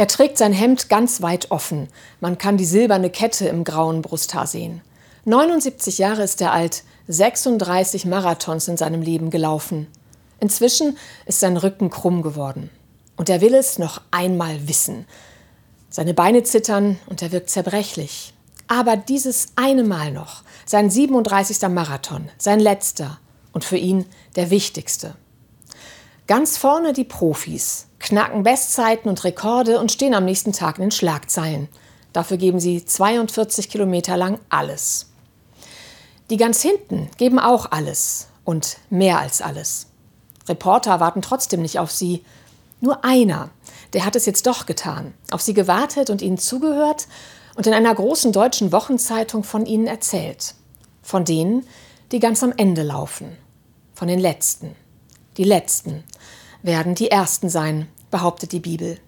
Er trägt sein Hemd ganz weit offen. Man kann die silberne Kette im grauen Brusthaar sehen. 79 Jahre ist er alt, 36 Marathons in seinem Leben gelaufen. Inzwischen ist sein Rücken krumm geworden. Und er will es noch einmal wissen. Seine Beine zittern und er wirkt zerbrechlich. Aber dieses eine Mal noch, sein 37. Marathon, sein letzter und für ihn der wichtigste. Ganz vorne die Profis, knacken Bestzeiten und Rekorde und stehen am nächsten Tag in den Schlagzeilen. Dafür geben sie 42 Kilometer lang alles. Die ganz hinten geben auch alles und mehr als alles. Reporter warten trotzdem nicht auf sie. Nur einer, der hat es jetzt doch getan, auf sie gewartet und ihnen zugehört und in einer großen deutschen Wochenzeitung von ihnen erzählt. Von denen, die ganz am Ende laufen. Von den Letzten. Die Letzten werden die Ersten sein, behauptet die Bibel.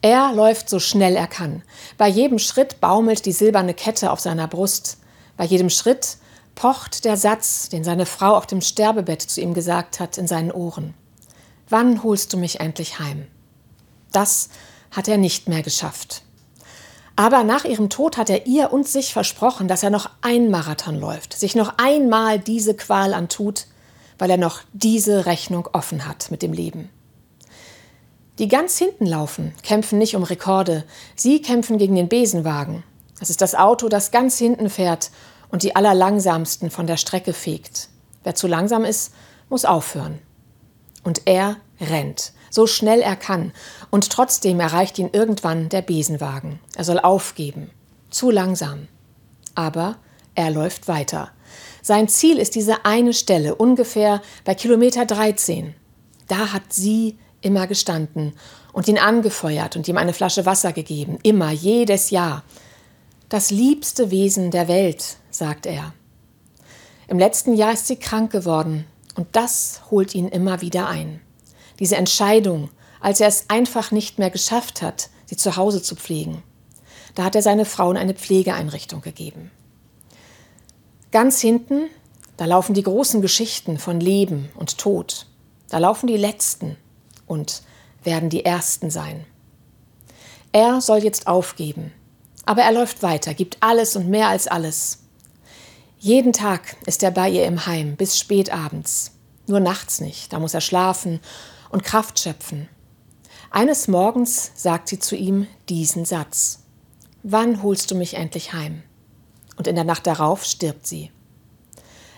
Er läuft so schnell er kann. Bei jedem Schritt baumelt die silberne Kette auf seiner Brust. Bei jedem Schritt pocht der Satz, den seine Frau auf dem Sterbebett zu ihm gesagt hat, in seinen Ohren. Wann holst du mich endlich heim? Das hat er nicht mehr geschafft. Aber nach ihrem Tod hat er ihr und sich versprochen, dass er noch ein Marathon läuft, sich noch einmal diese Qual antut, weil er noch diese Rechnung offen hat mit dem Leben. Die ganz hinten laufen, kämpfen nicht um Rekorde, sie kämpfen gegen den Besenwagen. Das ist das Auto, das ganz hinten fährt und die Allerlangsamsten von der Strecke fegt. Wer zu langsam ist, muss aufhören. Und er rennt, so schnell er kann, und trotzdem erreicht ihn irgendwann der Besenwagen. Er soll aufgeben. Zu langsam. Aber er läuft weiter. Sein Ziel ist diese eine Stelle, ungefähr bei Kilometer 13. Da hat sie immer gestanden und ihn angefeuert und ihm eine Flasche Wasser gegeben, immer, jedes Jahr. Das liebste Wesen der Welt, sagt er. Im letzten Jahr ist sie krank geworden und das holt ihn immer wieder ein. Diese Entscheidung, als er es einfach nicht mehr geschafft hat, sie zu Hause zu pflegen. Da hat er seine Frau in eine Pflegeeinrichtung gegeben. Ganz hinten, da laufen die großen Geschichten von Leben und Tod. Da laufen die Letzten und werden die Ersten sein. Er soll jetzt aufgeben, aber er läuft weiter, gibt alles und mehr als alles. Jeden Tag ist er bei ihr im Heim bis spät abends. Nur nachts nicht, da muss er schlafen und Kraft schöpfen. Eines Morgens sagt sie zu ihm diesen Satz. Wann holst du mich endlich heim? Und in der Nacht darauf stirbt sie.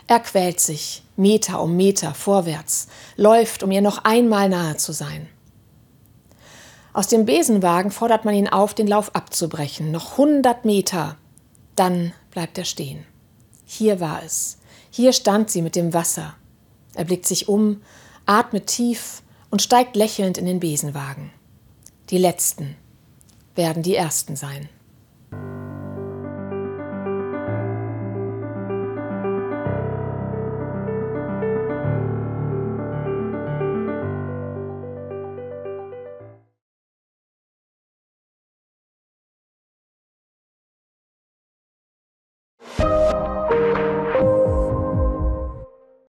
Er quält sich, Meter um Meter vorwärts, läuft, um ihr noch einmal nahe zu sein. Aus dem Besenwagen fordert man ihn auf, den Lauf abzubrechen. Noch hundert Meter. Dann bleibt er stehen. Hier war es. Hier stand sie mit dem Wasser. Er blickt sich um, atmet tief und steigt lächelnd in den Besenwagen. Die Letzten werden die Ersten sein.